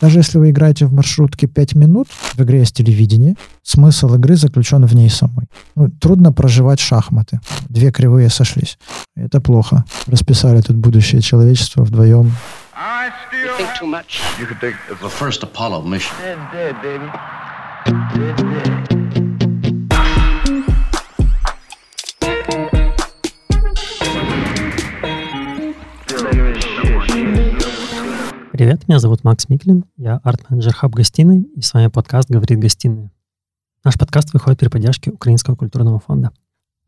Даже если вы играете в маршрутке 5 минут, в игре есть телевидение, смысл игры заключен в ней самой. Ну, трудно проживать шахматы. Две кривые сошлись. Это плохо. Расписали тут будущее человечества вдвоем. You Привет, меня зовут Макс Миклин, я арт-менеджер Хаб Гостиной, и с вами подкаст «Говорит гостиная». Наш подкаст выходит при поддержке Украинского культурного фонда.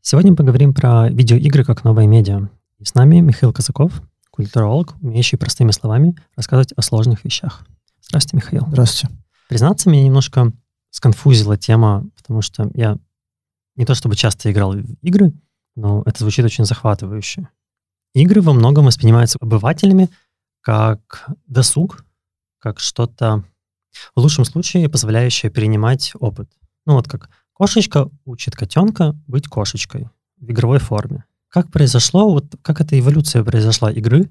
Сегодня мы поговорим про видеоигры как новое медиа. И с нами Михаил Казаков, культуролог, умеющий простыми словами рассказывать о сложных вещах. Здравствуйте, Михаил. Здравствуйте. Признаться, меня немножко сконфузила тема, потому что я не то чтобы часто играл в игры, но это звучит очень захватывающе. Игры во многом воспринимаются обывателями как досуг, как что-то, в лучшем случае, позволяющее перенимать опыт. Ну вот как кошечка учит котенка быть кошечкой в игровой форме. Как произошло, вот как эта эволюция произошла игры,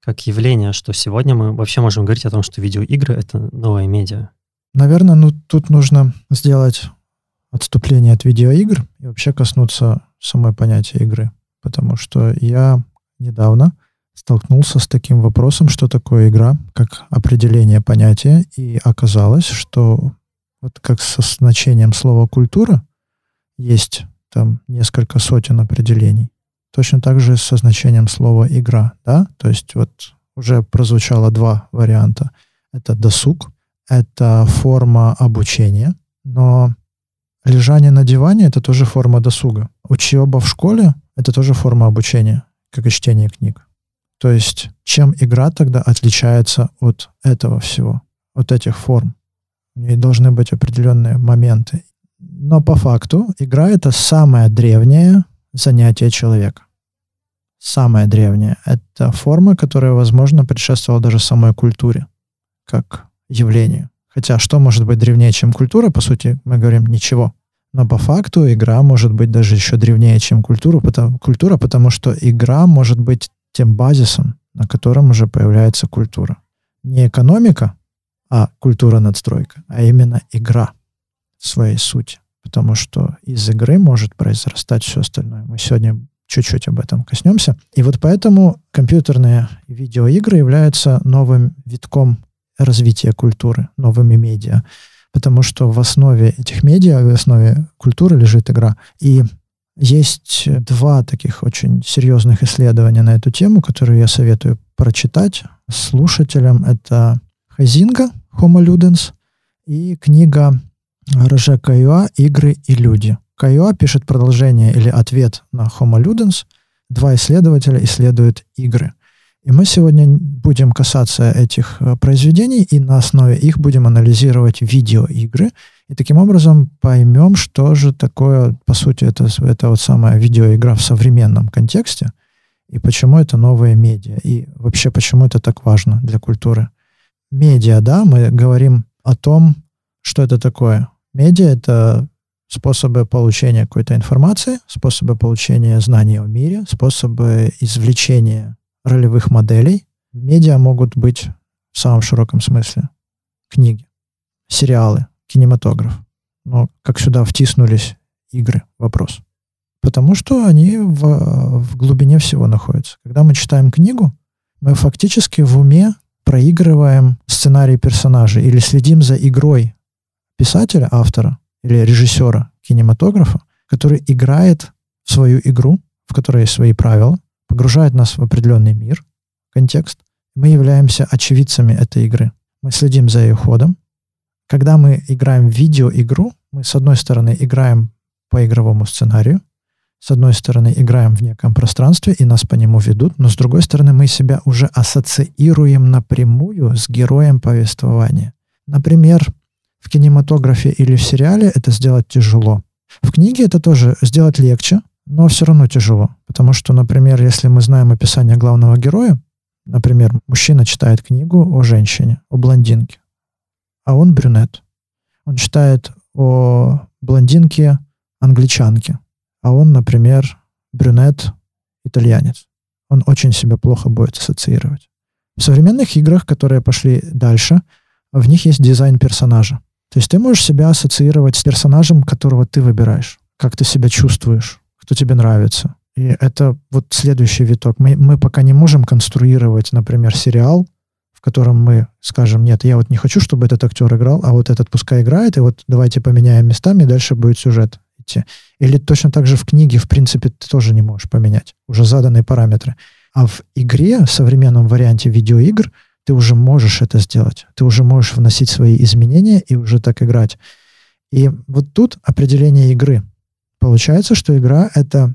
как явление, что сегодня мы вообще можем говорить о том, что видеоигры — это новая медиа? Наверное, ну тут нужно сделать отступление от видеоигр и вообще коснуться самой понятия игры. Потому что я недавно столкнулся с таким вопросом, что такое игра, как определение понятия, и оказалось, что вот как со значением слова «культура» есть там несколько сотен определений. Точно так же со значением слова «игра», да? То есть вот уже прозвучало два варианта. Это досуг, это форма обучения, но лежание на диване — это тоже форма досуга. Учеба в школе — это тоже форма обучения, как и чтение книг. То есть чем игра тогда отличается от этого всего, от этих форм? У нее должны быть определенные моменты. Но по факту игра — это самое древнее занятие человека. Самое древнее. Это форма, которая, возможно, предшествовала даже самой культуре, как явлению. Хотя что может быть древнее, чем культура? По сути, мы говорим ничего. Но по факту игра может быть даже еще древнее, чем культура, потому, культура, потому что игра может быть тем базисом, на котором уже появляется культура. Не экономика, а культура-надстройка, а именно игра в своей сути. Потому что из игры может произрастать все остальное. Мы сегодня чуть-чуть об этом коснемся. И вот поэтому компьютерные видеоигры являются новым витком развития культуры, новыми медиа. Потому что в основе этих медиа, в основе культуры лежит игра. И есть два таких очень серьезных исследования на эту тему, которые я советую прочитать слушателям. Это Хазинга «Homo Ludens» и книга Роже Каюа «Игры и люди». Каюа пишет продолжение или ответ на Homo Ludens. Два исследователя исследуют игры. И мы сегодня будем касаться этих э, произведений и на основе их будем анализировать видеоигры – и таким образом поймем, что же такое, по сути, это, это вот самая видеоигра в современном контексте, и почему это новые медиа, и вообще почему это так важно для культуры. Медиа, да, мы говорим о том, что это такое. Медиа — это способы получения какой-то информации, способы получения знаний о мире, способы извлечения ролевых моделей. Медиа могут быть в самом широком смысле. Книги, сериалы, кинематограф. Но как сюда втиснулись игры? Вопрос. Потому что они в, в глубине всего находятся. Когда мы читаем книгу, мы фактически в уме проигрываем сценарий персонажа или следим за игрой писателя, автора или режиссера кинематографа, который играет в свою игру, в которой есть свои правила, погружает нас в определенный мир, контекст. Мы являемся очевидцами этой игры. Мы следим за ее ходом, когда мы играем в видеоигру, мы, с одной стороны, играем по игровому сценарию, с одной стороны, играем в неком пространстве, и нас по нему ведут, но с другой стороны, мы себя уже ассоциируем напрямую с героем повествования. Например, в кинематографе или в сериале это сделать тяжело. В книге это тоже сделать легче, но все равно тяжело. Потому что, например, если мы знаем описание главного героя, например, мужчина читает книгу о женщине, о блондинке, а он брюнет. Он читает о блондинке англичанке, а он, например, брюнет итальянец. Он очень себя плохо будет ассоциировать. В современных играх, которые пошли дальше, в них есть дизайн персонажа. То есть ты можешь себя ассоциировать с персонажем, которого ты выбираешь, как ты себя чувствуешь, кто тебе нравится. И это вот следующий виток. Мы, мы пока не можем конструировать, например, сериал, в котором мы скажем, нет, я вот не хочу, чтобы этот актер играл, а вот этот пускай играет, и вот давайте поменяем местами, и дальше будет сюжет идти. Или точно так же в книге, в принципе, ты тоже не можешь поменять. Уже заданные параметры. А в игре, в современном варианте видеоигр, ты уже можешь это сделать. Ты уже можешь вносить свои изменения и уже так играть. И вот тут определение игры. Получается, что игра — это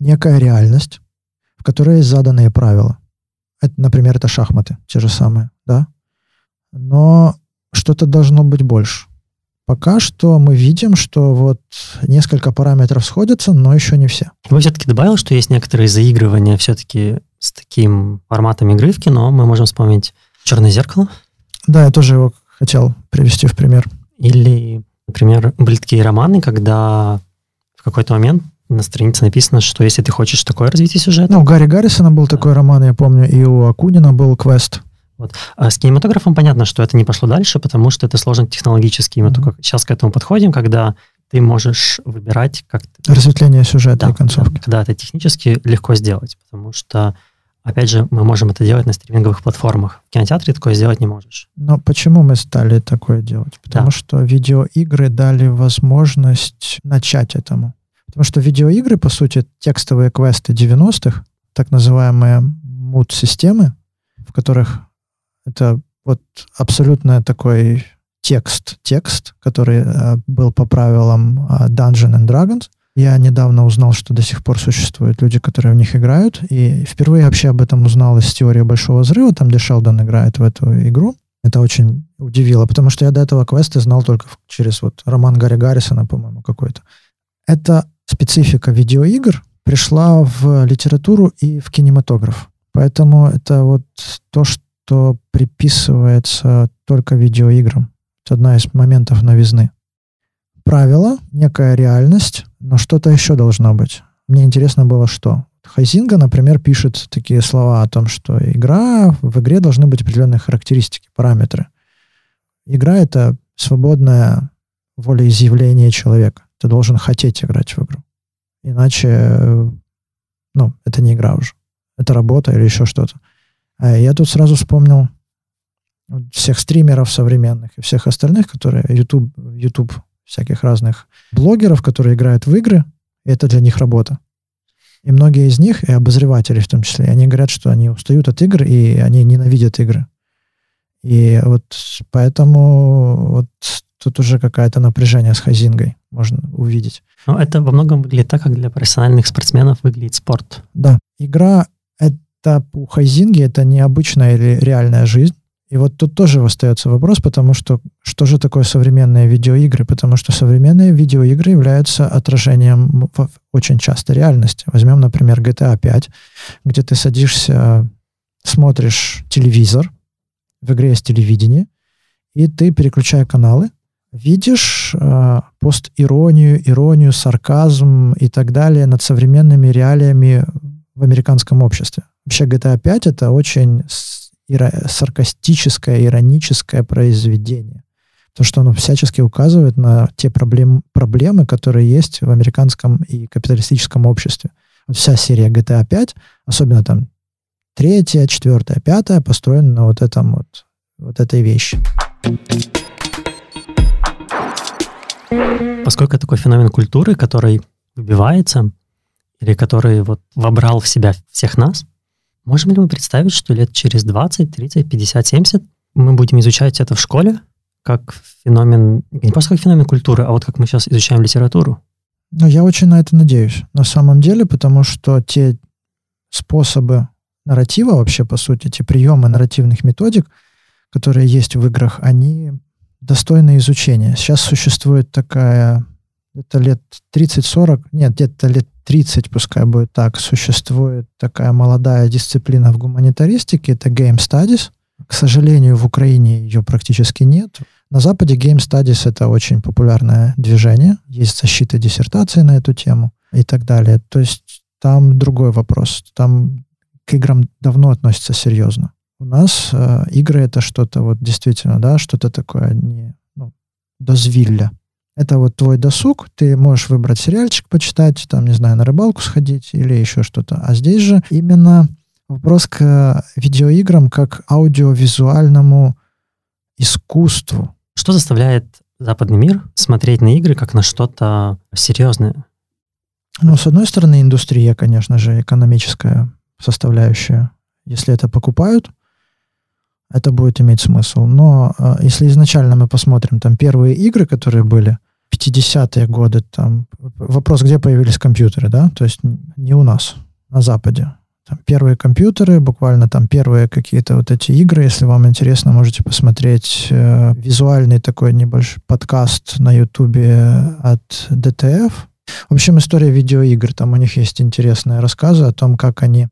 некая реальность, в которой есть заданные правила. Это, например, это шахматы, те же самые, да? Но что-то должно быть больше. Пока что мы видим, что вот несколько параметров сходятся, но еще не все. Вы все-таки добавил, что есть некоторые заигрывания все-таки с таким форматом игры в кино. Мы можем вспомнить «Черное зеркало». Да, я тоже его хотел привести в пример. Или, например, были такие романы, когда в какой-то момент на странице написано, что если ты хочешь такое развитие сюжета... Ну, у Гарри Гаррисона был да. такой роман, я помню, и у Акунина был квест. Вот. А с кинематографом понятно, что это не пошло дальше, потому что это сложно технологически. Мы mm-hmm. только сейчас к этому подходим, когда ты можешь выбирать как... Разветвление сюжета да, и концовки. Да, когда это технически легко сделать, потому что, опять же, мы можем это делать на стриминговых платформах. В кинотеатре такое сделать не можешь. Но почему мы стали такое делать? Потому да. что видеоигры дали возможность начать этому. Потому что видеоигры, по сути, текстовые квесты 90-х, так называемые муд-системы, в которых это вот абсолютно такой текст, текст, который э, был по правилам э, Dungeon and Dragons. Я недавно узнал, что до сих пор существуют люди, которые в них играют, и впервые вообще об этом узнал из теории Большого Взрыва, там, где Шелдон играет в эту игру. Это очень удивило, потому что я до этого квесты знал только через вот роман Гарри Гаррисона, по-моему, какой-то. Это специфика видеоигр пришла в литературу и в кинематограф. Поэтому это вот то, что приписывается только видеоиграм. Это одна из моментов новизны. Правило, некая реальность, но что-то еще должно быть. Мне интересно было, что. Хайзинга, например, пишет такие слова о том, что игра, в игре должны быть определенные характеристики, параметры. Игра — это свободное волеизъявление человека. Ты должен хотеть играть в игру. Иначе, ну, это не игра уже. Это работа или еще что-то. А я тут сразу вспомнил всех стримеров современных и всех остальных, которые YouTube, YouTube всяких разных блогеров, которые играют в игры, и это для них работа. И многие из них, и обозреватели в том числе, они говорят, что они устают от игр, и они ненавидят игры. И вот поэтому вот тут уже какое-то напряжение с хазингой можно увидеть. Но это во многом выглядит так, как для профессиональных спортсменов выглядит спорт. Да. Игра — это у хазинги, это необычная или реальная жизнь. И вот тут тоже остается вопрос, потому что что же такое современные видеоигры? Потому что современные видеоигры являются отражением очень часто реальности. Возьмем, например, GTA 5, где ты садишься, смотришь телевизор, в игре есть телевидение, и ты, переключая каналы, видишь э, постиронию, иронию, сарказм и так далее над современными реалиями в американском обществе. Вообще GTA 5 это очень саркастическое, ироническое произведение. То, что оно всячески указывает на те проблем, проблемы, которые есть в американском и капиталистическом обществе. Вот вся серия GTA 5, особенно там третья, четвертая, пятая, построена на вот этом вот, вот этой вещи. Поскольку такой феномен культуры, который выбивается, или который вот вобрал в себя всех нас, можем ли мы представить, что лет через 20, 30, 50, 70 мы будем изучать это в школе как феномен, не просто как феномен культуры, а вот как мы сейчас изучаем литературу? Ну, я очень на это надеюсь. На самом деле, потому что те способы нарратива вообще, по сути, те приемы нарративных методик, которые есть в играх, они достойны изучения. Сейчас существует такая, это лет 30-40, нет, где-то лет 30, пускай будет так, существует такая молодая дисциплина в гуманитаристике, это Game Studies. К сожалению, в Украине ее практически нет. На Западе Game Studies — это очень популярное движение. Есть защита диссертации на эту тему и так далее. То есть там другой вопрос. Там к играм давно относятся серьезно. У нас э, игры это что-то вот действительно, да, что-то такое не ну, дозвилля. Это вот твой досуг, ты можешь выбрать сериальчик почитать, там, не знаю, на рыбалку сходить или еще что-то. А здесь же именно вопрос к видеоиграм как аудиовизуальному искусству. Что заставляет западный мир смотреть на игры как на что-то серьезное? Ну, с одной стороны, индустрия, конечно же, экономическая составляющая. Если это покупают, это будет иметь смысл. Но э, если изначально мы посмотрим там первые игры, которые были, 50-е годы, там, вопрос, где появились компьютеры, да, то есть не у нас, на Западе. Там первые компьютеры, буквально там первые какие-то вот эти игры, если вам интересно, можете посмотреть э, визуальный такой небольшой подкаст на ютубе от DTF. В общем, история видеоигр, там у них есть интересные рассказы о том, как они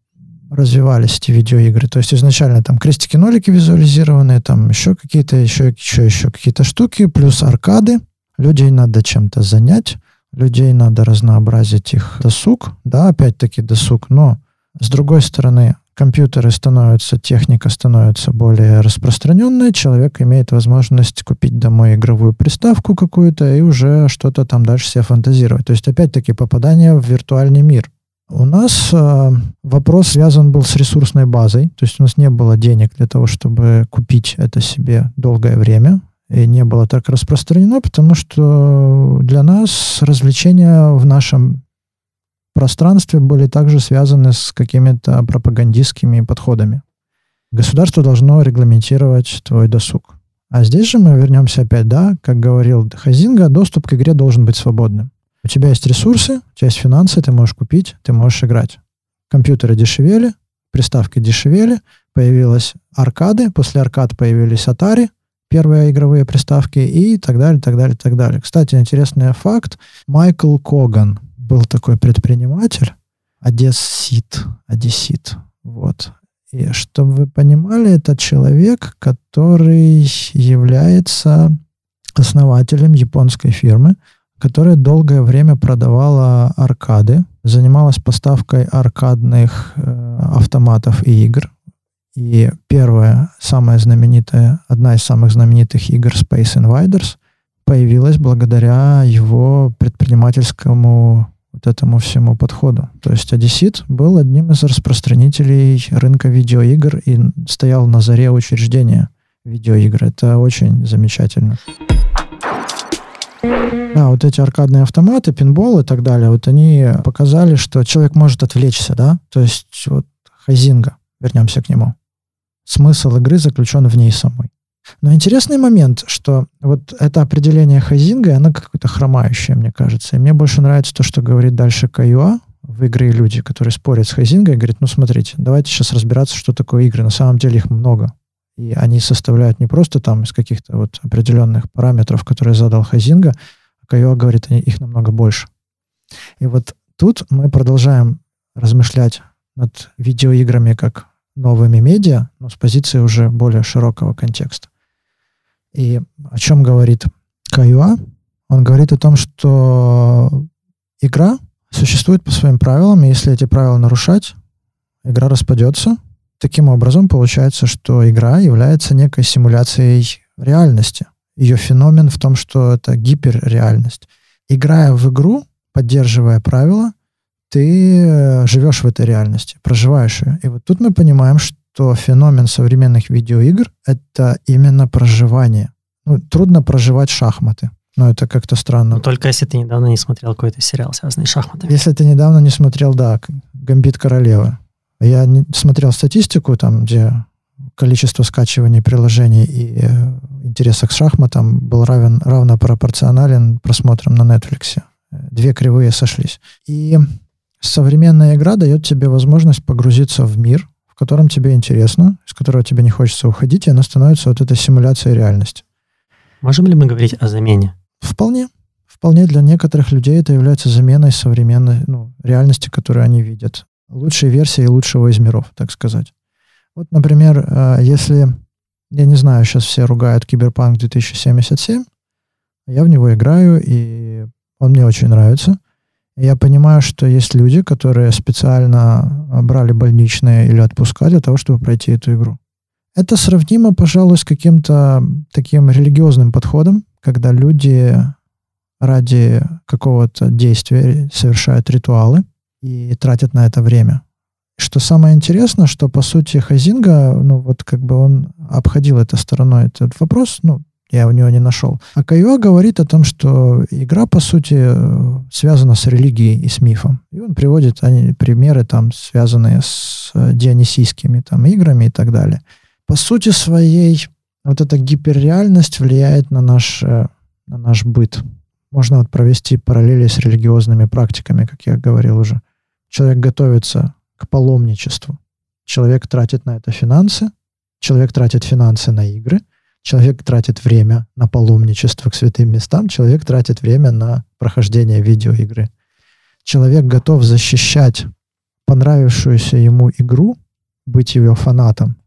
развивались эти видеоигры. То есть изначально там крестики-нолики визуализированные, там еще какие-то, еще, еще, еще какие-то штуки, плюс аркады. Людей надо чем-то занять, людей надо разнообразить их досуг, да, опять-таки досуг, но с другой стороны, компьютеры становятся, техника становится более распространенной, человек имеет возможность купить домой игровую приставку какую-то и уже что-то там дальше себе фантазировать. То есть, опять-таки, попадание в виртуальный мир. У нас э, вопрос связан был с ресурсной базой, то есть у нас не было денег для того, чтобы купить это себе долгое время, и не было так распространено, потому что для нас развлечения в нашем пространстве были также связаны с какими-то пропагандистскими подходами. Государство должно регламентировать твой досуг. А здесь же мы вернемся опять, да, как говорил Хазинга, доступ к игре должен быть свободным. У тебя есть ресурсы, у тебя есть финансы, ты можешь купить, ты можешь играть. Компьютеры дешевели, приставки дешевели, появилась аркады, после аркад появились Atari, первые игровые приставки и так далее, так далее, так далее. Кстати, интересный факт. Майкл Коган был такой предприниматель, одессит, одессит, вот. И чтобы вы понимали, это человек, который является основателем японской фирмы, которая долгое время продавала аркады, занималась поставкой аркадных э, автоматов и игр. И первая, самая знаменитая, одна из самых знаменитых игр Space Invaders появилась благодаря его предпринимательскому вот этому всему подходу. То есть Одессит был одним из распространителей рынка видеоигр и стоял на заре учреждения видеоигр. Это очень замечательно. Да, вот эти аркадные автоматы, пинбол и так далее, вот они показали, что человек может отвлечься, да, то есть вот Хазинга, вернемся к нему. Смысл игры заключен в ней самой. Но интересный момент, что вот это определение Хазинга, оно какое-то хромающее, мне кажется. И мне больше нравится то, что говорит дальше Каюа в игры люди, которые спорят с Хазингой, и говорят, ну смотрите, давайте сейчас разбираться, что такое игры. На самом деле их много. И они составляют не просто там из каких-то вот определенных параметров, которые задал Хазинга, а Кайо говорит, их намного больше. И вот тут мы продолжаем размышлять над видеоиграми как новыми медиа, но с позиции уже более широкого контекста. И о чем говорит Каюа? Он говорит о том, что игра существует по своим правилам, и если эти правила нарушать, игра распадется, Таким образом, получается, что игра является некой симуляцией реальности. Ее феномен в том, что это гиперреальность. Играя в игру, поддерживая правила, ты э, живешь в этой реальности, проживаешь ее. И вот тут мы понимаем, что феномен современных видеоигр — это именно проживание. Ну, трудно проживать шахматы. Но это как-то странно. Но только если ты недавно не смотрел какой-то сериал, связанный с шахматами. Если ты недавно не смотрел, да, «Гамбит королевы». Я не, смотрел статистику, там, где количество скачиваний приложений и э, интереса к шахматам был равен, равно пропорционален просмотрам на Netflix. Две кривые сошлись. И современная игра дает тебе возможность погрузиться в мир, в котором тебе интересно, из которого тебе не хочется уходить, и она становится вот этой симуляцией реальности. Можем ли мы говорить о замене? Вполне. Вполне для некоторых людей это является заменой современной ну, реальности, которую они видят лучшей версии лучшего из миров, так сказать. Вот, например, э, если, я не знаю, сейчас все ругают Киберпанк 2077, я в него играю, и он мне очень нравится. я понимаю, что есть люди, которые специально брали больничные или отпуска для того, чтобы пройти эту игру. Это сравнимо, пожалуй, с каким-то таким религиозным подходом, когда люди ради какого-то действия совершают ритуалы и тратят на это время. Что самое интересное, что по сути Хазинга, ну вот как бы он обходил это стороной этот вопрос, ну я у него не нашел. А Кайо говорит о том, что игра, по сути, связана с религией и с мифом. И он приводит они, примеры, там, связанные с э, дионисийскими там, играми и так далее. По сути своей, вот эта гиперреальность влияет на наш, э, на наш быт. Можно вот провести параллели с религиозными практиками, как я говорил уже. Человек готовится к паломничеству. Человек тратит на это финансы, человек тратит финансы на игры – Человек тратит время на паломничество к святым местам, человек тратит время на прохождение видеоигры. Человек готов защищать понравившуюся ему игру, быть ее фанатом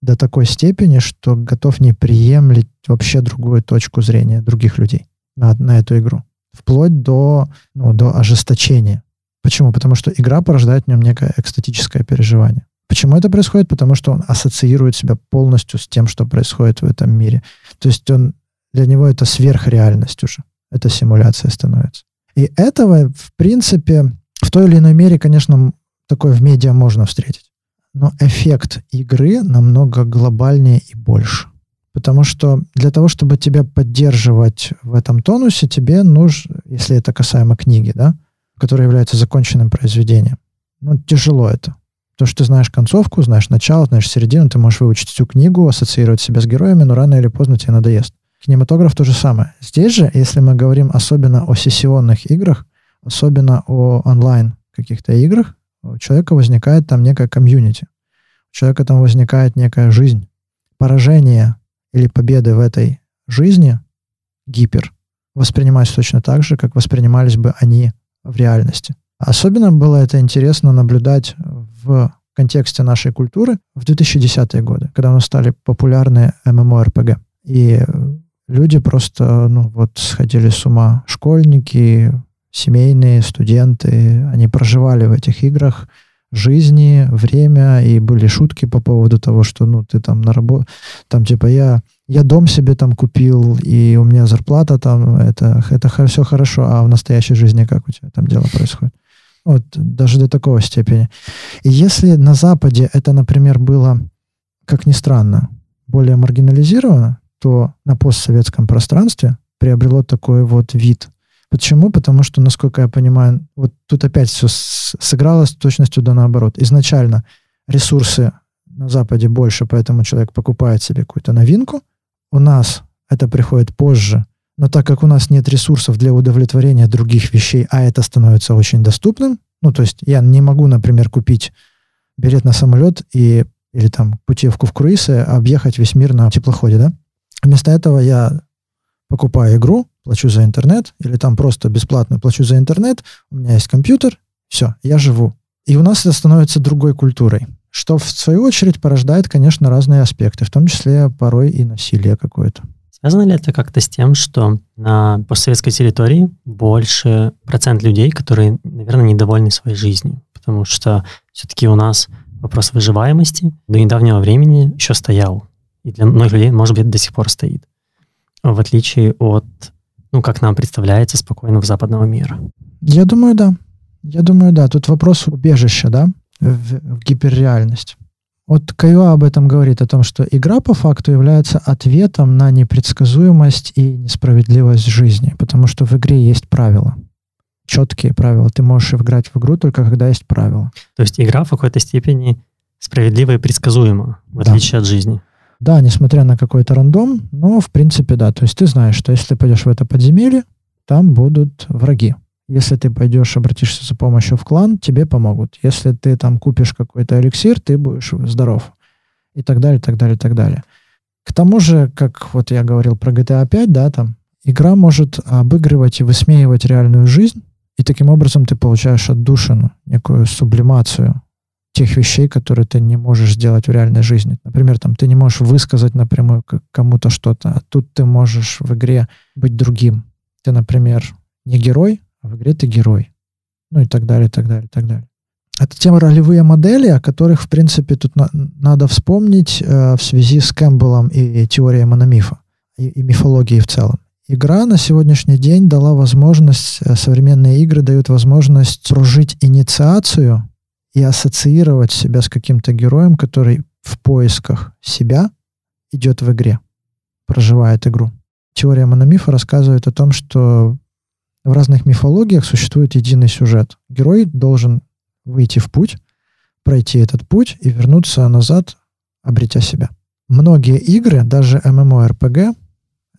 до такой степени, что готов не приемлить вообще другую точку зрения других людей на, на эту игру. Вплоть до, ну, до ожесточения. Почему? Потому что игра порождает в нем некое экстатическое переживание. Почему это происходит? Потому что он ассоциирует себя полностью с тем, что происходит в этом мире. То есть он, для него это сверхреальность уже. Это симуляция становится. И этого, в принципе, в той или иной мере, конечно, такое в медиа можно встретить. Но эффект игры намного глобальнее и больше. Потому что для того, чтобы тебя поддерживать в этом тонусе, тебе нужно, если это касаемо книги, да, которая является законченным произведением, ну, тяжело это. То, что ты знаешь концовку, знаешь начало, знаешь середину, ты можешь выучить всю книгу, ассоциировать себя с героями, но рано или поздно тебе надоест. Кинематограф то же самое. Здесь же, если мы говорим особенно о сессионных играх, особенно о онлайн каких-то играх, у человека возникает там некая комьюнити. У человека там возникает некая жизнь. Поражение или победы в этой жизни, гипер, воспринимаются точно так же, как воспринимались бы они в реальности. Особенно было это интересно наблюдать в контексте нашей культуры в 2010-е годы, когда у нас стали популярны MMORPG. И люди просто, ну, вот сходили с ума. Школьники, семейные, студенты, они проживали в этих играх жизни, время, и были шутки по поводу того, что, ну, ты там на работу, там, типа, я, я дом себе там купил, и у меня зарплата там, это, это все хорошо, а в настоящей жизни как у тебя там дело происходит? Вот даже до такой степени. И если на Западе это, например, было, как ни странно, более маргинализировано, то на постсоветском пространстве приобрело такой вот вид. Почему? Потому что, насколько я понимаю, вот тут опять все сыгралось с точностью да наоборот. Изначально ресурсы на Западе больше, поэтому человек покупает себе какую-то новинку. У нас это приходит позже, но так как у нас нет ресурсов для удовлетворения других вещей, а это становится очень доступным, ну, то есть я не могу, например, купить билет на самолет и, или там путевку в круиз и объехать весь мир на теплоходе, да? Вместо этого я покупаю игру, плачу за интернет, или там просто бесплатно плачу за интернет, у меня есть компьютер, все, я живу. И у нас это становится другой культурой, что в свою очередь порождает, конечно, разные аспекты, в том числе порой и насилие какое-то. Связано ли это как-то с тем, что на постсоветской территории больше процент людей, которые, наверное, недовольны своей жизнью? Потому что все-таки у нас вопрос выживаемости до недавнего времени еще стоял. И для многих людей, может быть, до сих пор стоит. В отличие от, ну, как нам представляется, спокойного западного мира. Я думаю, да. Я думаю, да. Тут вопрос убежища, да, в, в гиперреальность. Вот Кайо об этом говорит, о том, что игра по факту является ответом на непредсказуемость и несправедливость жизни, потому что в игре есть правила, четкие правила. Ты можешь играть в игру только когда есть правила. То есть игра в какой-то степени справедлива и предсказуема, в да. отличие от жизни. Да, несмотря на какой-то рандом, но в принципе да. То есть ты знаешь, что если ты пойдешь в это подземелье, там будут враги. Если ты пойдешь, обратишься за помощью в клан, тебе помогут. Если ты там купишь какой-то эликсир, ты будешь здоров. И так далее, так далее, так далее. К тому же, как вот я говорил про GTA 5, да, там, игра может обыгрывать и высмеивать реальную жизнь, и таким образом ты получаешь отдушину, некую сублимацию тех вещей, которые ты не можешь сделать в реальной жизни. Например, там, ты не можешь высказать напрямую кому-то что-то, а тут ты можешь в игре быть другим. Ты, например, не герой, а в игре ты герой. Ну и так далее, так далее, так далее. Это те ролевые модели, о которых, в принципе, тут на, надо вспомнить э, в связи с Кэмпбеллом и, и теорией мономифа, и, и мифологией в целом. Игра на сегодняшний день дала возможность, э, современные игры дают возможность прожить инициацию и ассоциировать себя с каким-то героем, который в поисках себя идет в игре, проживает игру. Теория мономифа рассказывает о том, что в разных мифологиях существует единый сюжет. Герой должен выйти в путь, пройти этот путь и вернуться назад, обретя себя. Многие игры, даже MMORPG,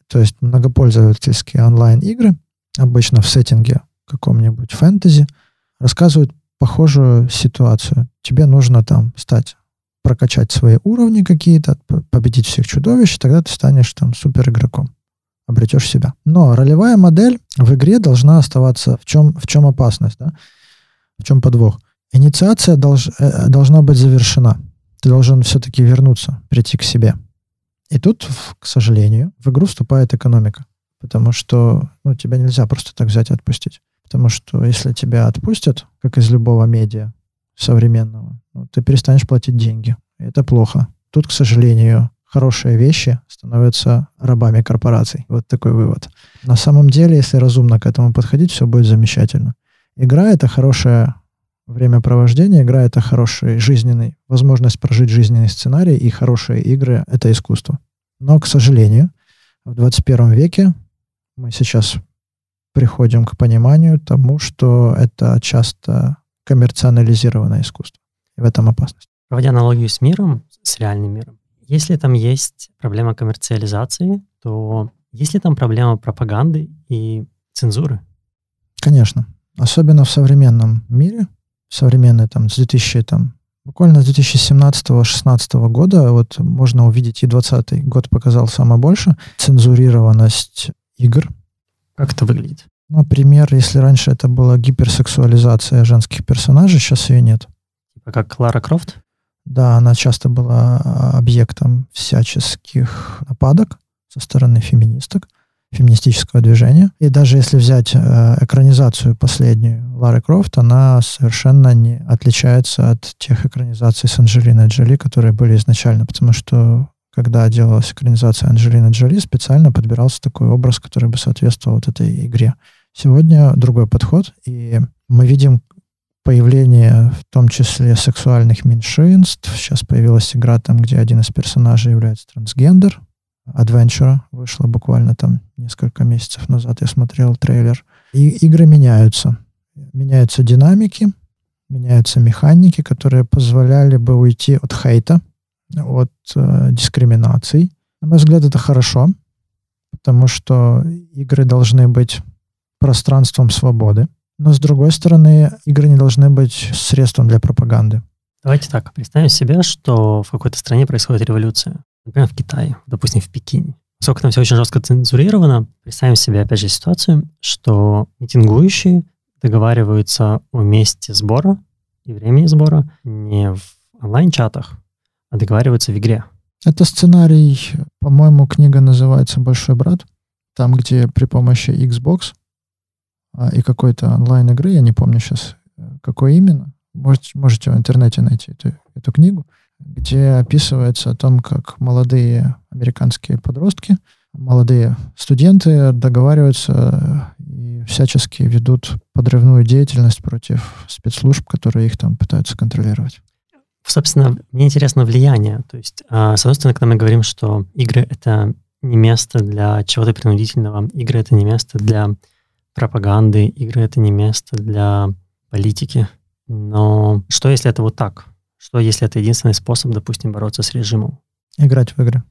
то есть многопользовательские онлайн-игры, обычно в сеттинге каком-нибудь фэнтези, рассказывают похожую ситуацию. Тебе нужно там стать, прокачать свои уровни какие-то, победить всех чудовищ, тогда ты станешь там супер игроком, обретешь себя. Но ролевая модель в игре должна оставаться в чем, в чем опасность, да? в чем подвох. Инициация долж, э, должна быть завершена. Ты должен все-таки вернуться, прийти к себе. И тут, к сожалению, в игру вступает экономика. Потому что ну, тебя нельзя просто так взять и отпустить. Потому что если тебя отпустят, как из любого медиа современного, ну, ты перестанешь платить деньги. И это плохо. Тут, к сожалению, хорошие вещи становятся рабами корпораций. Вот такой вывод. На самом деле, если разумно к этому подходить, все будет замечательно. Игра — это хорошая времяпровождение, игра — это хороший жизненный, возможность прожить жизненный сценарий, и хорошие игры — это искусство. Но, к сожалению, в 21 веке мы сейчас приходим к пониманию тому, что это часто коммерциализированное искусство. И в этом опасность. Проводя аналогию с миром, с реальным миром, если там есть проблема коммерциализации, то есть ли там проблема пропаганды и цензуры? Конечно. Особенно в современном мире, современные, там, с 2000, там, буквально с 2017-2016 года, вот можно увидеть, и 2020 год показал самое больше, цензурированность игр. Как это выглядит? Например, если раньше это была гиперсексуализация женских персонажей, сейчас ее нет. Типа как Клара Крофт? Да, она часто была а, объектом всяческих нападок со стороны феминисток феминистического движения. И даже если взять э, экранизацию последнюю Лары Крофт, она совершенно не отличается от тех экранизаций с Анджелиной Джоли, которые были изначально, потому что когда делалась экранизация Анджелины Джоли, специально подбирался такой образ, который бы соответствовал вот этой игре. Сегодня другой подход, и мы видим появление в том числе сексуальных меньшинств. Сейчас появилась игра там, где один из персонажей является трансгендер, Adventure вышла буквально там несколько месяцев назад. Я смотрел трейлер. И игры меняются. Меняются динамики, меняются механики, которые позволяли бы уйти от хейта, от э, дискриминаций. На мой взгляд, это хорошо, потому что игры должны быть пространством свободы. Но, с другой стороны, игры не должны быть средством для пропаганды. Давайте так, представим себе, что в какой-то стране происходит революция например, в Китае, допустим, в Пекине. Поскольку там все очень жестко цензурировано, представим себе, опять же, ситуацию, что митингующие договариваются о месте сбора и времени сбора не в онлайн-чатах, а договариваются в игре. Это сценарий, по-моему, книга называется «Большой брат», там, где при помощи Xbox и какой-то онлайн-игры, я не помню сейчас, э, какой именно, можете, можете в интернете найти эту, эту книгу, где описывается о том, как молодые американские подростки, молодые студенты договариваются и всячески ведут подрывную деятельность против спецслужб, которые их там пытаются контролировать. Собственно, мне интересно влияние. То есть, а, с одной стороны, когда мы говорим, что игры — это не место для чего-то принудительного, игры — это не место для пропаганды, игры — это не место для политики. Но что, если это вот так? Что, если это единственный способ, допустим, бороться с режимом? Играть в игры.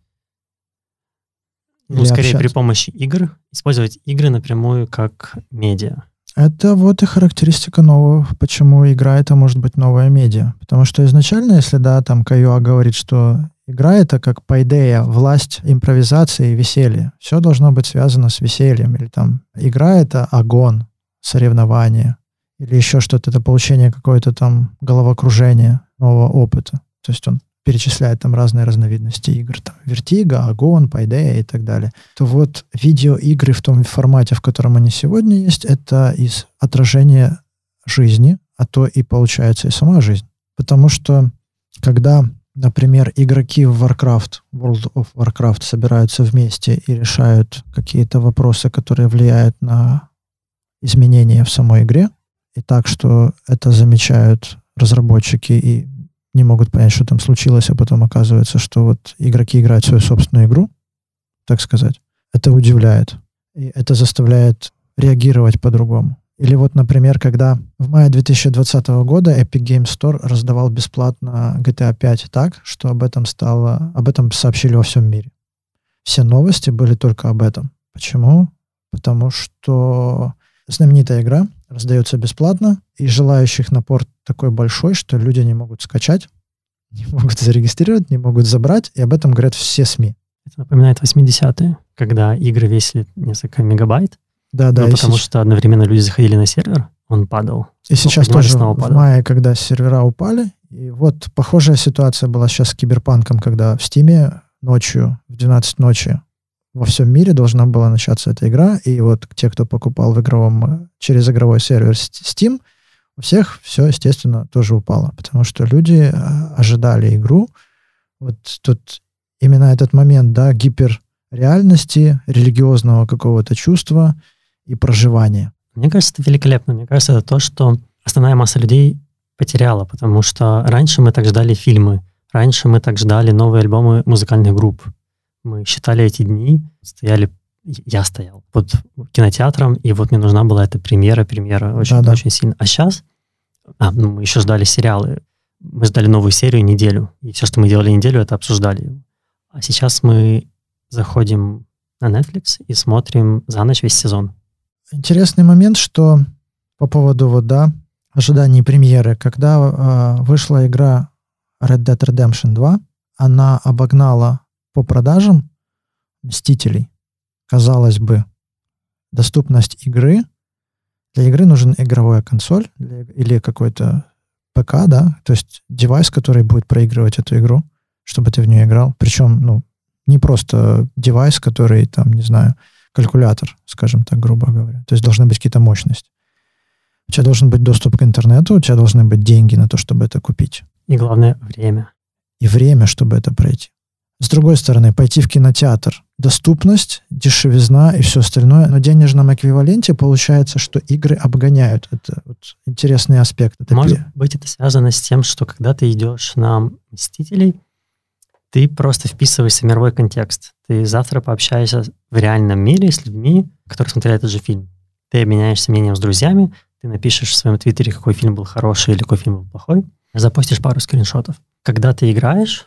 Ну, Или скорее общаться. при помощи игр, использовать игры напрямую как медиа. Это вот и характеристика нового, почему игра это может быть новая медиа. Потому что изначально, если да, там Кайоа говорит, что игра это как по идее власть импровизации и веселья. Все должно быть связано с весельем. Или там игра это огонь, соревнование. Или еще что-то, это получение какое-то там головокружения нового опыта. То есть он перечисляет там разные разновидности игр, там Vertigo, Agon, Paideia и так далее, то вот видеоигры в том формате, в котором они сегодня есть, это из отражения жизни, а то и получается и сама жизнь. Потому что когда, например, игроки в Warcraft, World of Warcraft собираются вместе и решают какие-то вопросы, которые влияют на изменения в самой игре, и так, что это замечают разработчики и не могут понять, что там случилось, а потом оказывается, что вот игроки играют свою собственную игру, так сказать, это удивляет. И это заставляет реагировать по-другому. Или вот, например, когда в мае 2020 года Epic Games Store раздавал бесплатно GTA 5 так, что об этом стало, об этом сообщили во всем мире. Все новости были только об этом. Почему? Потому что знаменитая игра раздается бесплатно, и желающих напор такой большой, что люди не могут скачать, не могут зарегистрировать, не могут забрать, и об этом говорят все СМИ. Это напоминает 80-е, когда игры весили несколько мегабайт, да, да. ну, потому сейчас... что одновременно люди заходили на сервер, он падал. И сейчас тоже снова падал. в мае, когда сервера упали, и вот похожая ситуация была сейчас с Киберпанком, когда в Стиме ночью, в 12 ночи во всем мире должна была начаться эта игра, и вот те, кто покупал в игровом, через игровой сервер Steam, у всех все, естественно, тоже упало, потому что люди а, ожидали игру. Вот тут именно этот момент, да, гиперреальности, религиозного какого-то чувства и проживания. Мне кажется, это великолепно. Мне кажется, это то, что основная масса людей потеряла, потому что раньше мы так ждали фильмы, раньше мы так ждали новые альбомы музыкальных групп. Мы считали эти дни, стояли, я стоял под кинотеатром, и вот мне нужна была эта премьера, премьера очень, да, да. очень сильно. А сейчас, а, ну, мы еще ждали сериалы, мы ждали новую серию неделю, и все, что мы делали неделю, это обсуждали. А сейчас мы заходим на Netflix и смотрим за ночь весь сезон. Интересный момент, что по поводу вот, да, ожиданий премьеры, когда э, вышла игра Red Dead Redemption 2, она обогнала по продажам Мстителей. Казалось бы, доступность игры. Для игры нужен игровая консоль или какой-то ПК, да, то есть девайс, который будет проигрывать эту игру, чтобы ты в нее играл. Причем, ну, не просто девайс, который, там, не знаю, калькулятор, скажем так, грубо говоря. То есть должны быть какие-то мощности. У тебя должен быть доступ к интернету, у тебя должны быть деньги на то, чтобы это купить. И главное, время. И время, чтобы это пройти. С другой стороны, пойти в кинотеатр. Доступность, дешевизна и все остальное. Но в денежном эквиваленте получается, что игры обгоняют. Это вот интересный аспект. Это Может пи... быть, это связано с тем, что когда ты идешь на «Мстителей», ты просто вписываешься в мировой контекст. Ты завтра пообщаешься в реальном мире с людьми, которые смотрели этот же фильм. Ты обменяешься мнением с друзьями, ты напишешь в своем твиттере, какой фильм был хороший или какой фильм был плохой, запостишь пару скриншотов. Когда ты играешь,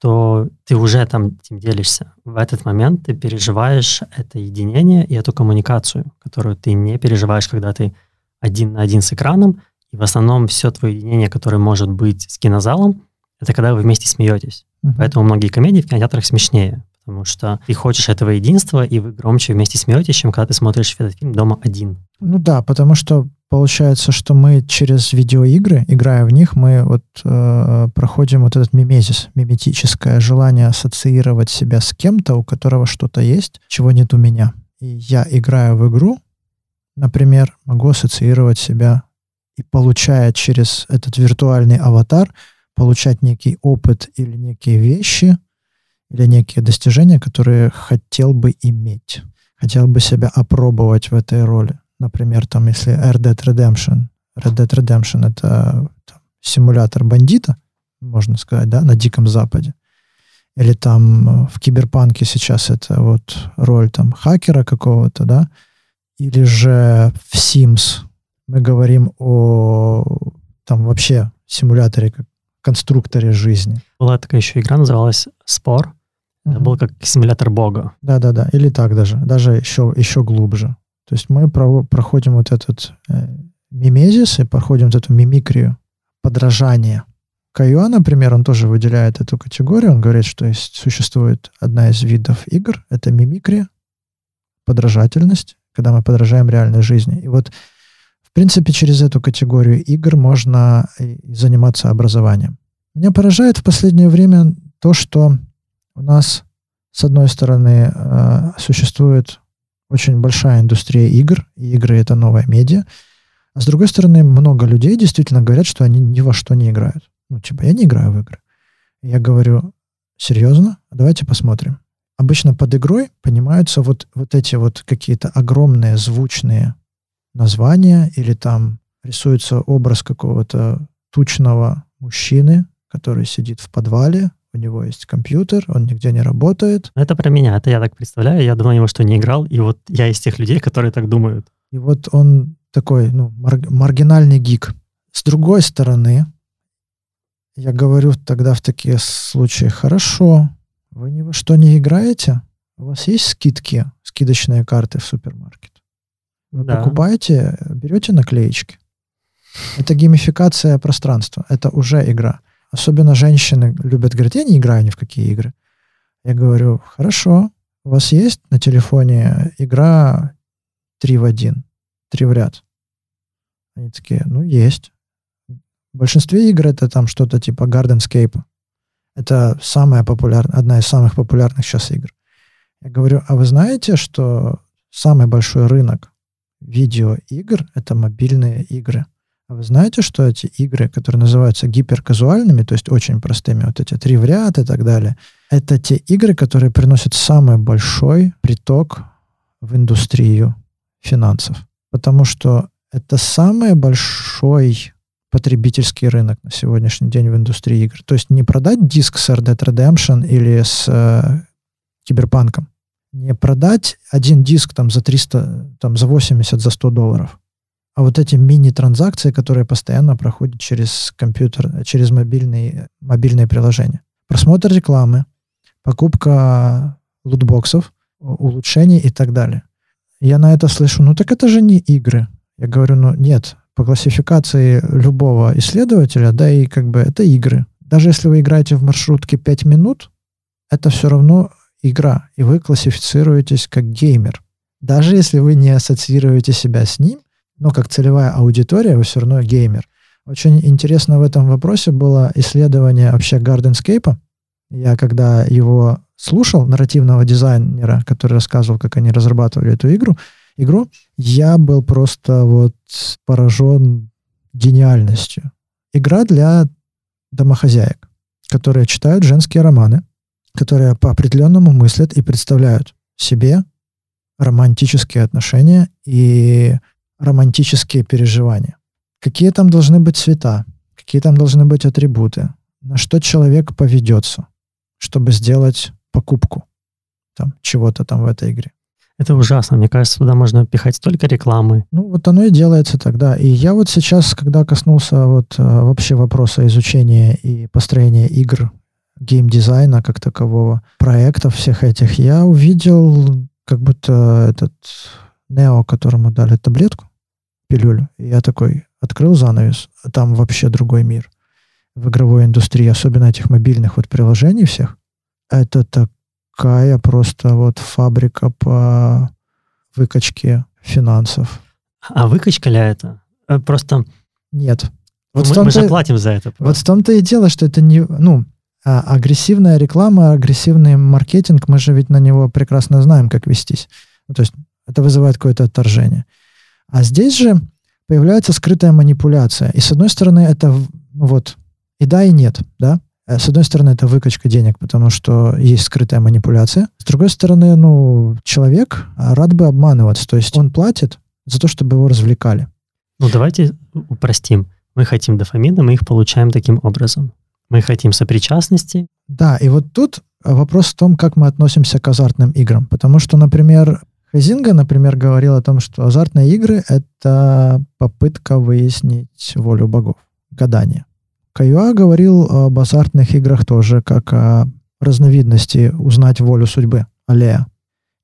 то ты уже там этим делишься. В этот момент ты переживаешь это единение и эту коммуникацию, которую ты не переживаешь, когда ты один на один с экраном, и в основном все твое единение, которое может быть с кинозалом, это когда вы вместе смеетесь. Uh-huh. Поэтому многие комедии в кинотеатрах смешнее, потому что ты хочешь этого единства, и вы громче вместе смеетесь, чем когда ты смотришь этот фильм дома один. Ну да, потому что получается, что мы через видеоигры, играя в них, мы вот э, проходим вот этот мимезис, миметическое желание ассоциировать себя с кем-то, у которого что-то есть, чего нет у меня. И я играю в игру, например, могу ассоциировать себя и получая через этот виртуальный аватар, получать некий опыт или некие вещи, или некие достижения, которые хотел бы иметь, хотел бы себя опробовать в этой роли. Например, там, если Red Dead Redemption, Red Dead Redemption — это там, симулятор бандита, можно сказать, да, на Диком Западе. Или там э, в Киберпанке сейчас это вот роль там хакера какого-то, да. Или же в Sims мы говорим о там вообще симуляторе, как конструкторе жизни. Была такая еще игра, называлась «Спор». Mm-hmm. Это был как симулятор бога. Да-да-да, или так даже, даже еще, еще глубже. То есть мы про, проходим вот этот э, мимезис и проходим вот эту мимикрию, подражание. Каюа, например, он тоже выделяет эту категорию. Он говорит, что есть, существует одна из видов игр, это мимикрия, подражательность, когда мы подражаем реальной жизни. И вот, в принципе, через эту категорию игр можно заниматься образованием. Меня поражает в последнее время то, что у нас, с одной стороны, э, существует очень большая индустрия игр, и игры — это новая медиа. А с другой стороны, много людей действительно говорят, что они ни во что не играют. Ну, типа, я не играю в игры. Я говорю, серьезно? Давайте посмотрим. Обычно под игрой понимаются вот, вот эти вот какие-то огромные звучные названия или там рисуется образ какого-то тучного мужчины, который сидит в подвале, у него есть компьютер, он нигде не работает. Это про меня, это я так представляю. Я думал, что не играл, и вот я из тех людей, которые так думают. И вот он такой, ну, мар- маргинальный гик. С другой стороны, я говорю тогда в такие случаи, хорошо, вы ни во что не играете, у вас есть скидки, скидочные карты в супермаркет? Вы да. покупаете, берете наклеечки. Это геймификация пространства, это уже игра. Особенно женщины любят говорить, я не играю ни в какие игры. Я говорю, хорошо, у вас есть на телефоне игра 3 в 1, 3 в ряд? Они такие, ну, есть. В большинстве игр это там что-то типа Gardenscape. Это самая популярная, одна из самых популярных сейчас игр. Я говорю, а вы знаете, что самый большой рынок видеоигр — это мобильные игры? А вы знаете, что эти игры, которые называются гиперказуальными, то есть очень простыми, вот эти три в ряд и так далее, это те игры, которые приносят самый большой приток в индустрию финансов. Потому что это самый большой потребительский рынок на сегодняшний день в индустрии игр. То есть не продать диск с Red Dead Redemption или с э, Киберпанком. Не продать один диск там за 300, там за 80, за 100 долларов. А вот эти мини-транзакции, которые постоянно проходят через компьютер, через мобильные, мобильные приложения. Просмотр рекламы, покупка лутбоксов, улучшений и так далее. Я на это слышу, ну так это же не игры. Я говорю, ну нет, по классификации любого исследователя, да, и как бы это игры. Даже если вы играете в маршрутке 5 минут, это все равно игра, и вы классифицируетесь как геймер. Даже если вы не ассоциируете себя с ним, но как целевая аудитория, вы все равно геймер. Очень интересно в этом вопросе было исследование вообще Gardenscape. Я когда его слушал, нарративного дизайнера, который рассказывал, как они разрабатывали эту игру, игру, я был просто вот поражен гениальностью. Игра для домохозяек, которые читают женские романы, которые по определенному мыслят и представляют себе романтические отношения и романтические переживания. Какие там должны быть цвета, какие там должны быть атрибуты, на что человек поведется, чтобы сделать покупку там, чего-то там в этой игре. Это ужасно. Мне кажется, туда можно пихать столько рекламы. Ну, вот оно и делается тогда. И я вот сейчас, когда коснулся вот э, вообще вопроса изучения и построения игр, геймдизайна как такового, проектов всех этих, я увидел как будто этот Нео, которому дали таблетку, пилюлю. И я такой открыл занавес, а там вообще другой мир в игровой индустрии, особенно этих мобильных вот приложений всех. Это так такая просто вот фабрика по выкачке финансов. А выкачка ли это? Э, просто... Нет. Вот мы, мы же платим за это. Просто. Вот в том-то и дело, что это не... Ну, а агрессивная реклама, агрессивный маркетинг, мы же ведь на него прекрасно знаем, как вестись. Ну, то есть это вызывает какое-то отторжение. А здесь же появляется скрытая манипуляция. И с одной стороны, это ну, вот и да, и нет, да. Э, с одной стороны, это выкачка денег, потому что есть скрытая манипуляция. С другой стороны, ну, человек рад бы обманываться. То есть он платит за то, чтобы его развлекали. Ну, давайте упростим. Мы хотим дофамина, мы их получаем таким образом. Мы хотим сопричастности. Да, и вот тут вопрос в том, как мы относимся к азартным играм. Потому что, например, Хазинга, например, говорил о том, что азартные игры — это попытка выяснить волю богов, гадание. Каюа говорил об азартных играх тоже, как о разновидности узнать волю судьбы, аллея.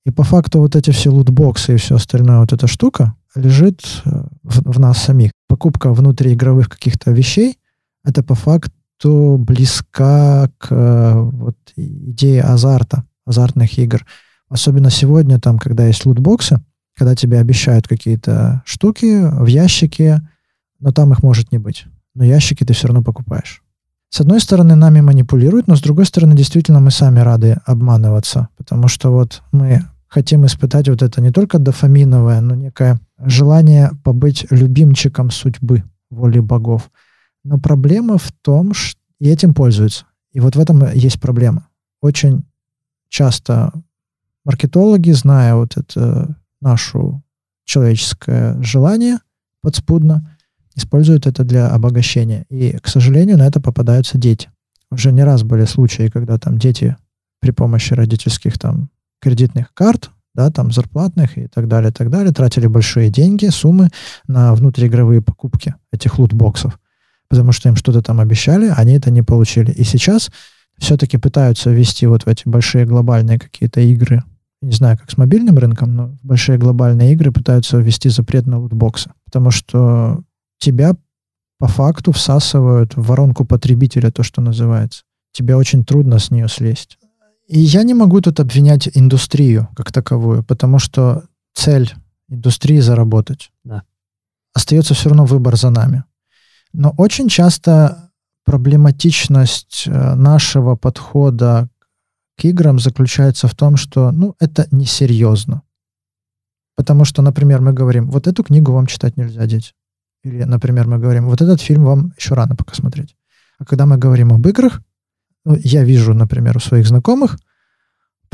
И по факту вот эти все лутбоксы и все остальное, вот эта штука лежит э, в, в нас самих. Покупка внутриигровых каких-то вещей, это по факту близка к э, вот, идее азарта, азартных игр. Особенно сегодня, там, когда есть лутбоксы, когда тебе обещают какие-то штуки в ящике, но там их может не быть но ящики ты все равно покупаешь. С одной стороны, нами манипулируют, но с другой стороны, действительно, мы сами рады обманываться, потому что вот мы хотим испытать вот это не только дофаминовое, но некое желание побыть любимчиком судьбы, воли богов. Но проблема в том, что и этим пользуются. И вот в этом есть проблема. Очень часто маркетологи, зная вот это нашу человеческое желание подспудно, используют это для обогащения. И, к сожалению, на это попадаются дети. Уже не раз были случаи, когда там дети при помощи родительских там кредитных карт, да, там зарплатных и так далее, так далее, тратили большие деньги, суммы на внутриигровые покупки этих лутбоксов, потому что им что-то там обещали, они это не получили. И сейчас все-таки пытаются ввести вот в эти большие глобальные какие-то игры, не знаю, как с мобильным рынком, но большие глобальные игры пытаются ввести запрет на лутбоксы, потому что тебя по факту всасывают в воронку потребителя, то, что называется. Тебе очень трудно с нее слезть. И я не могу тут обвинять индустрию как таковую, потому что цель индустрии заработать. Да. Остается все равно выбор за нами. Но очень часто проблематичность э, нашего подхода к играм заключается в том, что ну, это несерьезно. Потому что, например, мы говорим, вот эту книгу вам читать нельзя, дети. Или, например, мы говорим, вот этот фильм вам еще рано пока смотреть. А когда мы говорим об играх, ну, я вижу, например, у своих знакомых,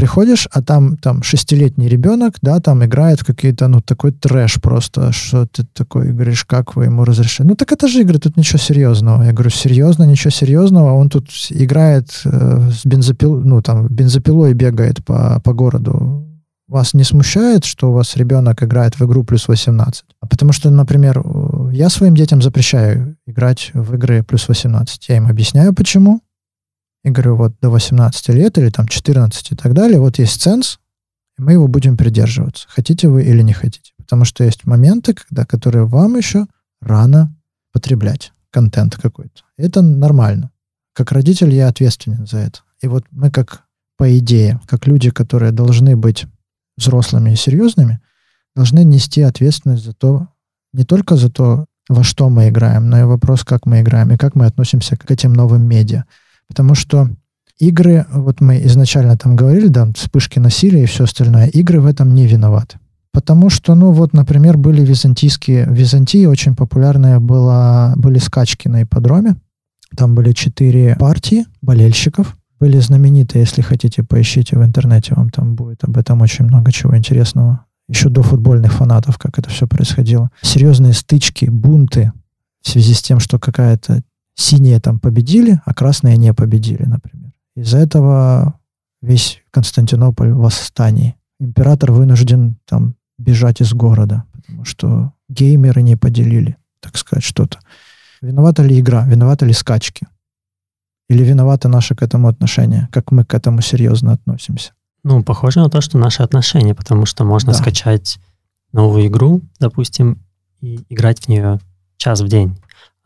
приходишь, а там, там шестилетний ребенок, да, там играет в какие-то, ну, такой трэш просто, что ты такой говоришь, как вы ему разрешили? Ну, так это же игры, тут ничего серьезного. Я говорю, серьезно, ничего серьезного. Он тут играет э, с бензопил, ну, там, бензопилой бегает по, по городу. Вас не смущает, что у вас ребенок играет в игру плюс 18? А потому что, например, я своим детям запрещаю играть в игры плюс 18. Я им объясняю, почему и говорю, вот до 18 лет или там 14 и так далее, вот есть ценз, и мы его будем придерживаться. Хотите вы или не хотите. Потому что есть моменты, когда, которые вам еще рано потреблять контент какой-то. Это нормально. Как родитель я ответственен за это. И вот мы как, по идее, как люди, которые должны быть взрослыми и серьезными, должны нести ответственность за то, не только за то, во что мы играем, но и вопрос, как мы играем и как мы относимся к этим новым медиа. Потому что игры, вот мы изначально там говорили, да, вспышки насилия и все остальное, игры в этом не виноваты. Потому что, ну вот, например, были византийские... В Византии очень популярные было, были скачки на ипподроме. Там были четыре партии болельщиков. Были знаменитые, если хотите, поищите в интернете, вам там будет об этом очень много чего интересного. Еще до футбольных фанатов, как это все происходило. Серьезные стычки, бунты в связи с тем, что какая-то синие там победили, а красные не победили, например. Из-за этого весь Константинополь в восстании. Император вынужден там бежать из города, потому что геймеры не поделили, так сказать, что-то. Виновата ли игра? Виноваты ли скачки? Или виноваты наше к этому отношение? Как мы к этому серьезно относимся? Ну, похоже на то, что наши отношения, потому что можно да. скачать новую игру, допустим, и играть в нее час в день.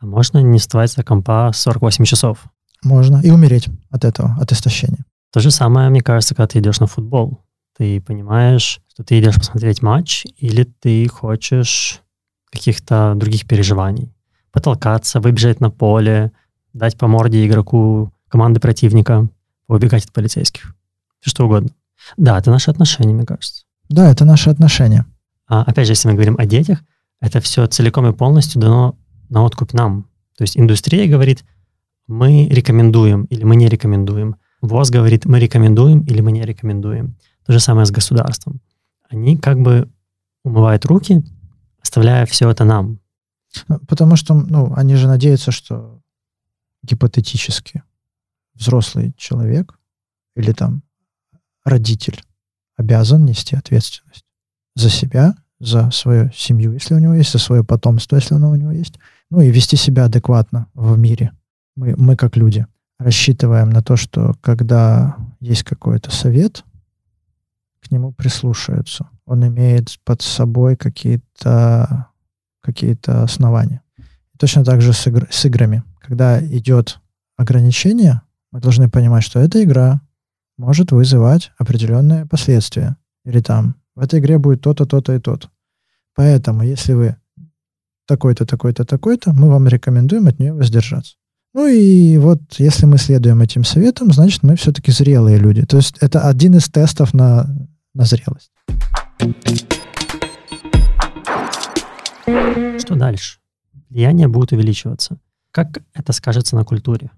А можно не вставать за компа 48 часов? Можно. И умереть от этого, от истощения. То же самое, мне кажется, когда ты идешь на футбол. Ты понимаешь, что ты идешь посмотреть матч, или ты хочешь каких-то других переживаний. Потолкаться, выбежать на поле, дать по морде игроку команды противника, убегать от полицейских. Что угодно. Да, это наши отношения, мне кажется. Да, это наши отношения. А, опять же, если мы говорим о детях, это все целиком и полностью дано на откуп нам. То есть индустрия говорит, мы рекомендуем или мы не рекомендуем. ВОЗ говорит, мы рекомендуем или мы не рекомендуем. То же самое с государством. Они как бы умывают руки, оставляя все это нам. Потому что, ну, они же надеются, что гипотетически взрослый человек или там родитель обязан нести ответственность за себя, за свою семью, если у него есть, за свое потомство, если оно у него есть, ну и вести себя адекватно в мире. Мы, мы как люди рассчитываем на то, что когда есть какой-то совет, к нему прислушаются. Он имеет под собой какие-то какие основания. Точно так же с, игр, с играми. Когда идет ограничение, мы должны понимать, что эта игра может вызывать определенные последствия. Или там в этой игре будет то-то, то-то и то-то. Поэтому, если вы такой-то, такой-то, такой-то, мы вам рекомендуем от нее воздержаться. Ну и вот если мы следуем этим советам, значит, мы все-таки зрелые люди. То есть это один из тестов на, на зрелость. Что дальше? Влияние будет увеличиваться. Как это скажется на культуре?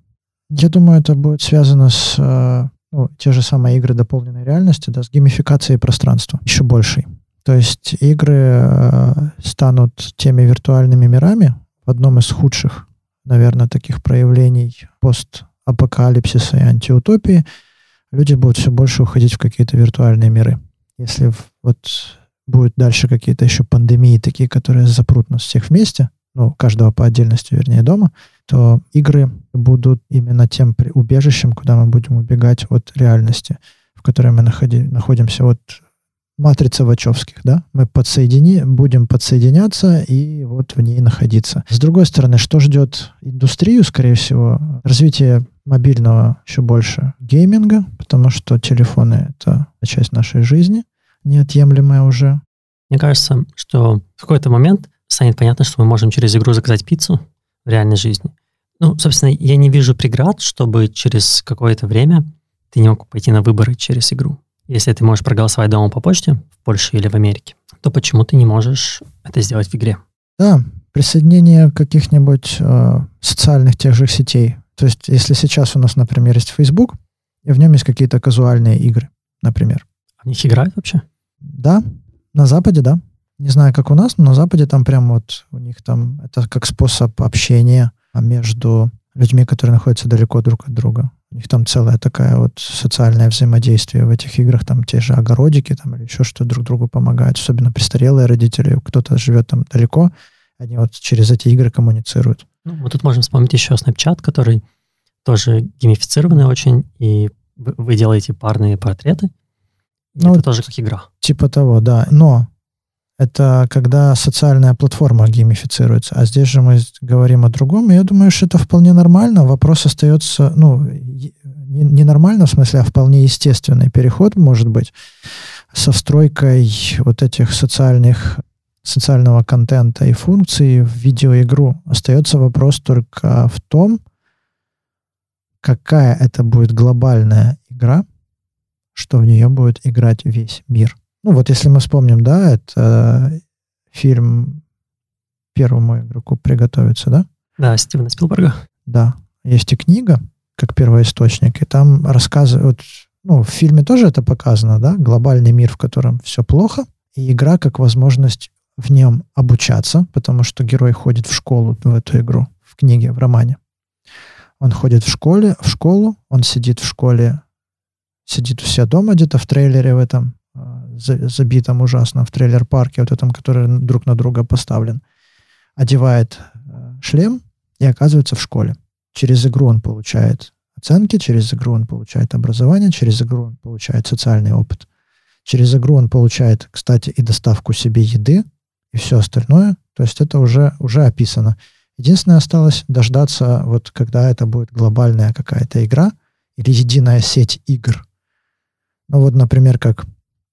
Я думаю, это будет связано с э, ну, те же самые игры дополненной реальности, да, с геймификацией пространства еще большей. То есть игры э, станут теми виртуальными мирами в одном из худших, наверное, таких проявлений постапокалипсиса и антиутопии. Люди будут все больше уходить в какие-то виртуальные миры. Если вот будут дальше какие-то еще пандемии, такие, которые запрут нас всех вместе, ну, каждого по отдельности, вернее, дома, то игры будут именно тем убежищем, куда мы будем убегать от реальности, в которой мы находи, находимся. Вот матрица Вачовских, да? Мы подсоедини, будем подсоединяться и вот в ней находиться. С другой стороны, что ждет индустрию, скорее всего? Развитие мобильного еще больше гейминга, потому что телефоны — это часть нашей жизни, неотъемлемая уже. Мне кажется, что в какой-то момент станет понятно, что мы можем через игру заказать пиццу в реальной жизни. Ну, собственно, я не вижу преград, чтобы через какое-то время ты не мог пойти на выборы через игру. Если ты можешь проголосовать дома по почте в Польше или в Америке, то почему ты не можешь это сделать в игре? Да, присоединение каких-нибудь э, социальных тех же сетей. То есть, если сейчас у нас, например, есть Facebook, и в нем есть какие-то казуальные игры, например. А в них играют вообще? Да, на Западе, да. Не знаю, как у нас, но на Западе там прям вот у них там это как способ общения между людьми, которые находятся далеко друг от друга. У них там целая такая вот социальное взаимодействие в этих играх, там те же огородики там или еще что друг другу помогают, особенно престарелые родители, кто-то живет там далеко, они вот через эти игры коммуницируют. Ну, мы тут можем вспомнить еще Snapchat, который тоже геймифицированный очень, и вы, делаете парные портреты, ну, это тоже как игра. Типа того, да. Но это когда социальная платформа геймифицируется. А здесь же мы говорим о другом. И я думаю, что это вполне нормально. Вопрос остается, ну, не нормально в смысле, а вполне естественный переход, может быть, со встройкой вот этих социальных социального контента и функций в видеоигру. Остается вопрос только в том, какая это будет глобальная игра, что в нее будет играть весь мир. Ну вот если мы вспомним, да, это фильм первому игроку приготовиться, да? Да, Стивена Спилберга. Да. Есть и книга, как первоисточник, и там рассказывают, ну, в фильме тоже это показано, да, глобальный мир, в котором все плохо, и игра как возможность в нем обучаться, потому что герой ходит в школу, в эту игру, в книге, в романе. Он ходит в школе, в школу, он сидит в школе, сидит у себя дома где-то в трейлере в этом, забитом ужасно в трейлер-парке, вот этом, который друг на друга поставлен, одевает э, шлем и оказывается в школе. Через игру он получает оценки, через игру он получает образование, через игру он получает социальный опыт. Через игру он получает, кстати, и доставку себе еды, и все остальное. То есть это уже, уже описано. Единственное осталось дождаться, вот когда это будет глобальная какая-то игра или единая сеть игр. Ну вот, например, как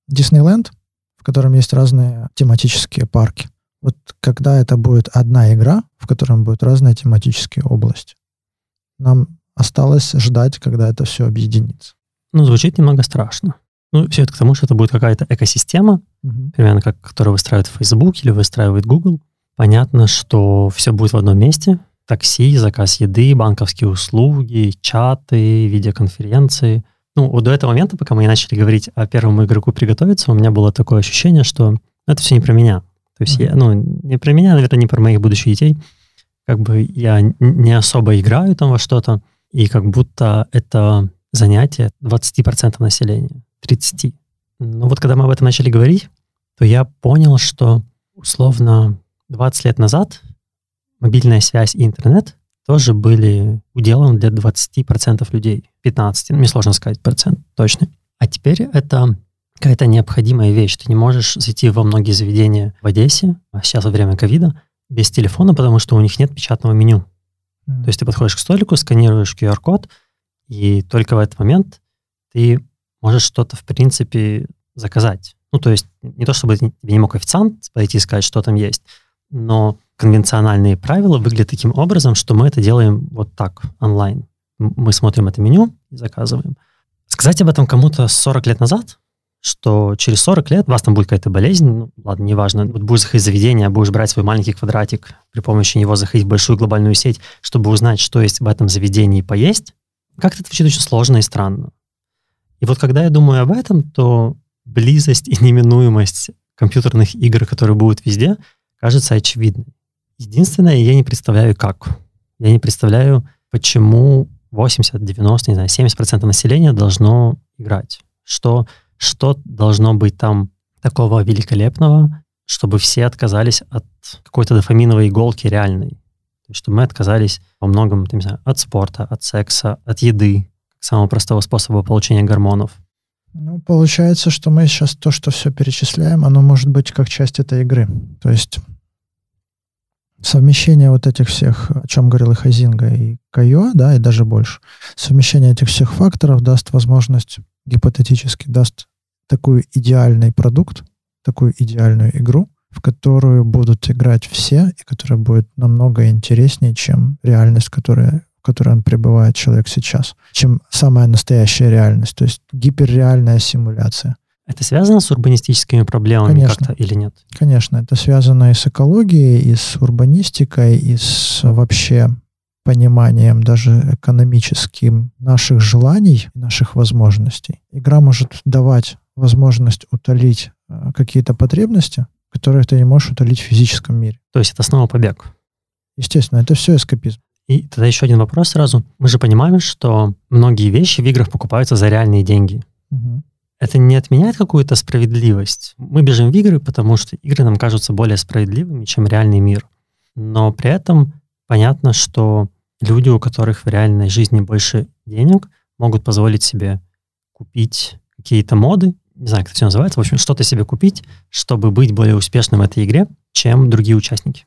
Диснейленд, в котором есть разные тематические парки. Вот когда это будет одна игра, в котором будет разные тематические области. Нам осталось ждать, когда это все объединится. Ну, звучит немного страшно. Ну, все это к тому, что это будет какая-то экосистема, угу. примерно как, которую выстраивает Facebook или выстраивает Google. Понятно, что все будет в одном месте. Такси, заказ еды, банковские услуги, чаты, видеоконференции. Ну, вот до этого момента, пока мы не начали говорить о первом игроку приготовиться, у меня было такое ощущение, что это все не про меня. То есть, mm-hmm. я, ну, не про меня, наверное, не про моих будущих детей. Как бы я не особо играю там во что-то, и как будто это занятие 20% населения, 30%. Но вот когда мы об этом начали говорить, то я понял, что условно 20 лет назад мобильная связь и интернет тоже были уделом для 20% людей, 15, ну, мне сложно сказать процент точно. А теперь это какая-то необходимая вещь. Ты не можешь зайти во многие заведения в Одессе, а сейчас во время ковида, без телефона, потому что у них нет печатного меню. Mm. То есть ты подходишь к столику, сканируешь QR-код, и только в этот момент ты можешь что-то, в принципе, заказать. Ну, то есть не то, чтобы тебе не мог официант подойти и сказать, что там есть, но конвенциональные правила выглядят таким образом, что мы это делаем вот так, онлайн. Мы смотрим это меню и заказываем. Сказать об этом кому-то 40 лет назад, что через 40 лет вас там будет какая-то болезнь, ну, ладно, неважно, вот будешь заходить в заведение, будешь брать свой маленький квадратик, при помощи него заходить в большую глобальную сеть, чтобы узнать, что есть в этом заведении поесть, как-то это звучит очень сложно и странно. И вот когда я думаю об этом, то близость и неминуемость компьютерных игр, которые будут везде, кажется очевидной. Единственное, я не представляю, как. Я не представляю, почему 80, 90, не знаю, 70% населения должно играть. Что что должно быть там такого великолепного, чтобы все отказались от какой-то дофаминовой иголки реальной. Чтобы мы отказались во многом, не знаю, от спорта, от секса, от еды, самого простого способа получения гормонов. Ну, получается, что мы сейчас то, что все перечисляем, оно может быть как часть этой игры. То есть совмещение вот этих всех, о чем говорил и Хазинга, и Кайо, да, и даже больше, совмещение этих всех факторов даст возможность, гипотетически даст такой идеальный продукт, такую идеальную игру, в которую будут играть все, и которая будет намного интереснее, чем реальность, которая, в которой он пребывает человек сейчас, чем самая настоящая реальность, то есть гиперреальная симуляция. Это связано с урбанистическими проблемами Конечно. как-то или нет? Конечно, это связано и с экологией, и с урбанистикой, и с вообще пониманием даже экономическим наших желаний, наших возможностей. Игра может давать возможность утолить э, какие-то потребности, которые ты не можешь утолить в физическом мире. То есть это снова побег? Естественно, это все эскапизм. И тогда еще один вопрос сразу. Мы же понимаем, что многие вещи в играх покупаются за реальные деньги. Угу. Это не отменяет какую-то справедливость. Мы бежим в игры, потому что игры нам кажутся более справедливыми, чем реальный мир. Но при этом понятно, что люди, у которых в реальной жизни больше денег, могут позволить себе купить какие-то моды, не знаю, как это все называется, в общем, что-то себе купить, чтобы быть более успешным в этой игре, чем другие участники.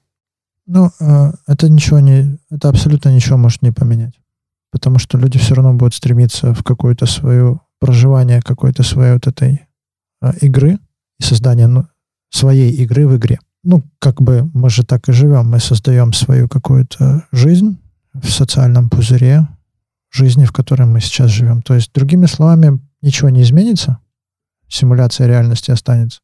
Ну, э, это ничего не, это абсолютно ничего может не поменять. Потому что люди все равно будут стремиться в какое-то свое проживание какой-то своей вот этой э, игры и создание ну, своей игры в игре. Ну, как бы мы же так и живем. Мы создаем свою какую-то жизнь в социальном пузыре жизни, в которой мы сейчас живем. То есть, другими словами, ничего не изменится, симуляция реальности останется,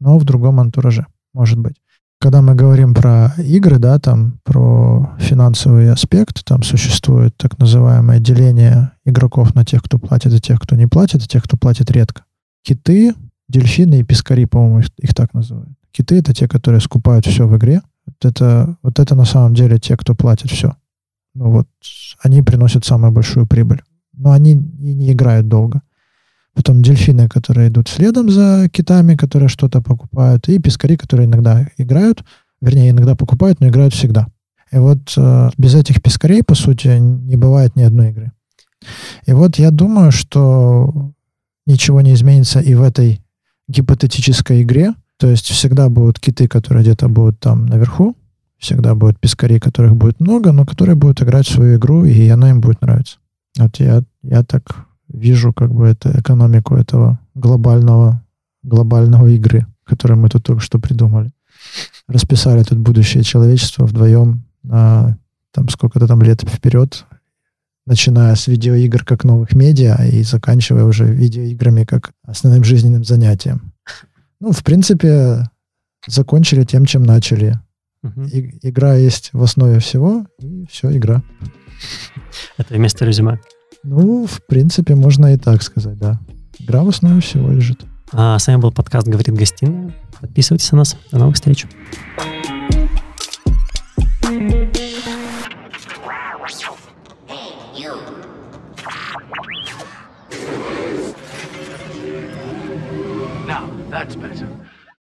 но в другом антураже, может быть. Когда мы говорим про игры, да, там про финансовый аспект, там существует так называемое деление игроков на тех, кто платит, и тех, кто не платит, и тех, кто платит редко. Киты, дельфины и пескари, по-моему, их, их так называют. Киты — это те, которые скупают все в игре. Вот это, вот это на самом деле те, кто платит все. Ну вот, они приносят самую большую прибыль. Но они и не играют долго. Потом дельфины, которые идут следом за китами, которые что-то покупают, и пескари, которые иногда играют, вернее, иногда покупают, но играют всегда. И вот э, без этих пескарей, по сути, не бывает ни одной игры. И вот я думаю, что ничего не изменится и в этой гипотетической игре. То есть всегда будут киты, которые где-то будут там наверху, всегда будут пескари, которых будет много, но которые будут играть в свою игру, и она им будет нравиться. Вот я, я так вижу как бы это экономику этого глобального, глобального игры, которую мы тут только что придумали. Расписали тут будущее человечества вдвоем на там сколько-то там лет вперед, начиная с видеоигр как новых медиа и заканчивая уже видеоиграми как основным жизненным занятием. Ну, в принципе, закончили тем, чем начали. Угу. И, игра есть в основе всего, и все, игра. Это вместо резюме. Ну, в принципе, можно и так сказать, да. Игра в основе всего лежит. А с вами был подкаст «Говорит гостиная». Подписывайтесь на нас. До новых встреч. Now,